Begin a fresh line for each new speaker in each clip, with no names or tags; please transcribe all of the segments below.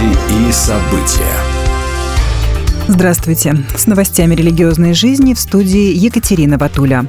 Новости и события.
Здравствуйте. С новостями религиозной жизни в студии Екатерина Ватуля.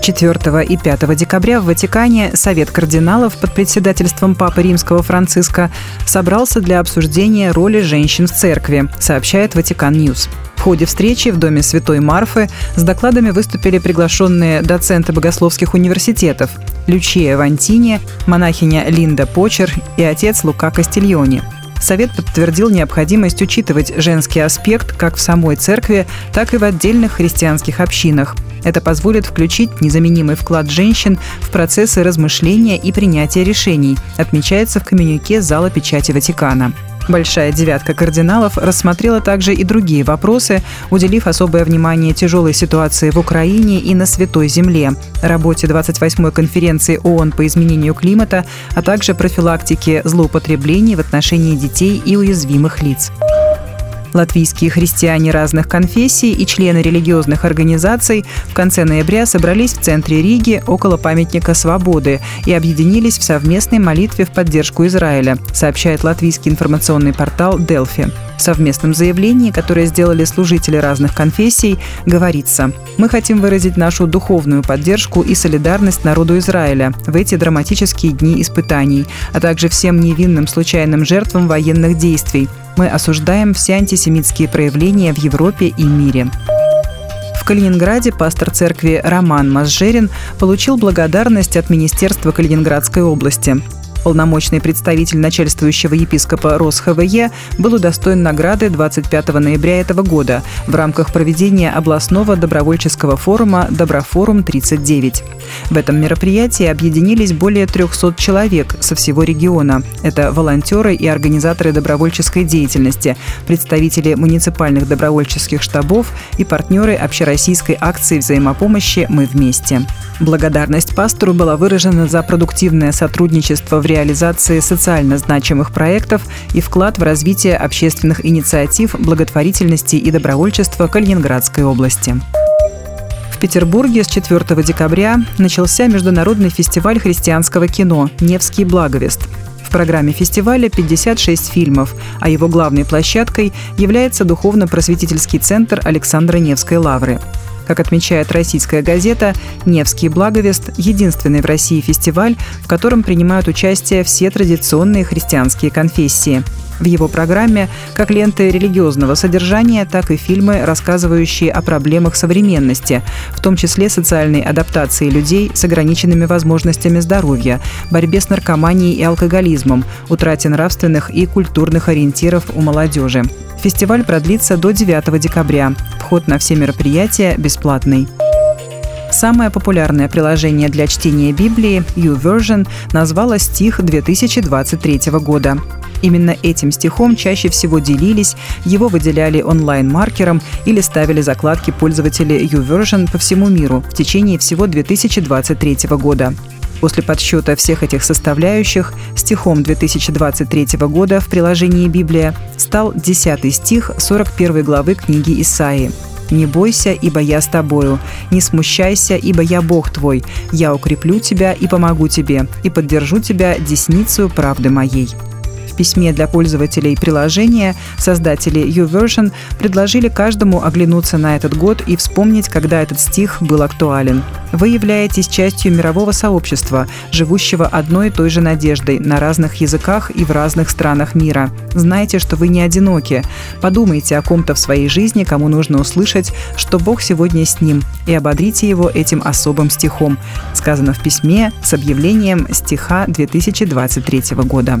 4 и 5 декабря в Ватикане Совет кардиналов под председательством Папы Римского Франциска собрался для обсуждения роли женщин в церкви, сообщает Vatican News. В ходе встречи в доме Святой Марфы с докладами выступили приглашенные доценты богословских университетов Лючия Вантини, монахиня Линда Почер и отец Лука Кастильони. Совет подтвердил необходимость учитывать женский аспект как в самой церкви, так и в отдельных христианских общинах, это позволит включить незаменимый вклад женщин в процессы размышления и принятия решений, отмечается в коммюнике зала печати Ватикана. Большая девятка кардиналов рассмотрела также и другие вопросы, уделив особое внимание тяжелой ситуации в Украине и на Святой Земле, работе 28-й конференции ООН по изменению климата, а также профилактике злоупотреблений в отношении детей и уязвимых лиц. Латвийские христиане разных конфессий и члены религиозных организаций в конце ноября собрались в центре Риги около памятника Свободы и объединились в совместной молитве в поддержку Израиля, сообщает латвийский информационный портал Delphi. В совместном заявлении, которое сделали служители разных конфессий, говорится «Мы хотим выразить нашу духовную поддержку и солидарность народу Израиля в эти драматические дни испытаний, а также всем невинным случайным жертвам военных действий. Мы осуждаем все антисемитские проявления в Европе и мире». В Калининграде пастор церкви Роман Мазжерин получил благодарность от Министерства Калининградской области. Полномочный представитель начальствующего епископа РосХВЕ был удостоен награды 25 ноября этого года в рамках проведения областного добровольческого форума «Доброфорум-39». В этом мероприятии объединились более 300 человек со всего региона. Это волонтеры и организаторы добровольческой деятельности, представители муниципальных добровольческих штабов и партнеры общероссийской акции взаимопомощи «Мы вместе». Благодарность пастору была выражена за продуктивное сотрудничество в реализации социально значимых проектов и вклад в развитие общественных инициатив, благотворительности и добровольчества Калининградской области. Петербурге с 4 декабря начался международный фестиваль христианского кино «Невский благовест». В программе фестиваля 56 фильмов, а его главной площадкой является духовно-просветительский центр Александра Невской лавры. Как отмечает российская газета, «Невский благовест» – единственный в России фестиваль, в котором принимают участие все традиционные христианские конфессии. В его программе как ленты религиозного содержания, так и фильмы, рассказывающие о проблемах современности, в том числе социальной адаптации людей с ограниченными возможностями здоровья, борьбе с наркоманией и алкоголизмом, утрате нравственных и культурных ориентиров у молодежи. Фестиваль продлится до 9 декабря. Вход на все мероприятия бесплатный. Самое популярное приложение для чтения Библии, YouVersion, назвало стих 2023 года. Именно этим стихом чаще всего делились, его выделяли онлайн-маркером или ставили закладки пользователей YouVersion по всему миру в течение всего 2023 года. После подсчета всех этих составляющих стихом 2023 года в приложении «Библия» стал 10 стих 41 главы книги Исаии. «Не бойся, ибо я с тобою, не смущайся, ибо я Бог твой, я укреплю тебя и помогу тебе, и поддержу тебя десницу правды моей» в письме для пользователей приложения создатели YouVersion предложили каждому оглянуться на этот год и вспомнить, когда этот стих был актуален. Вы являетесь частью мирового сообщества, живущего одной и той же надеждой на разных языках и в разных странах мира. Знайте, что вы не одиноки. Подумайте о ком-то в своей жизни, кому нужно услышать, что Бог сегодня с ним, и ободрите его этим особым стихом, сказано в письме с объявлением стиха 2023 года.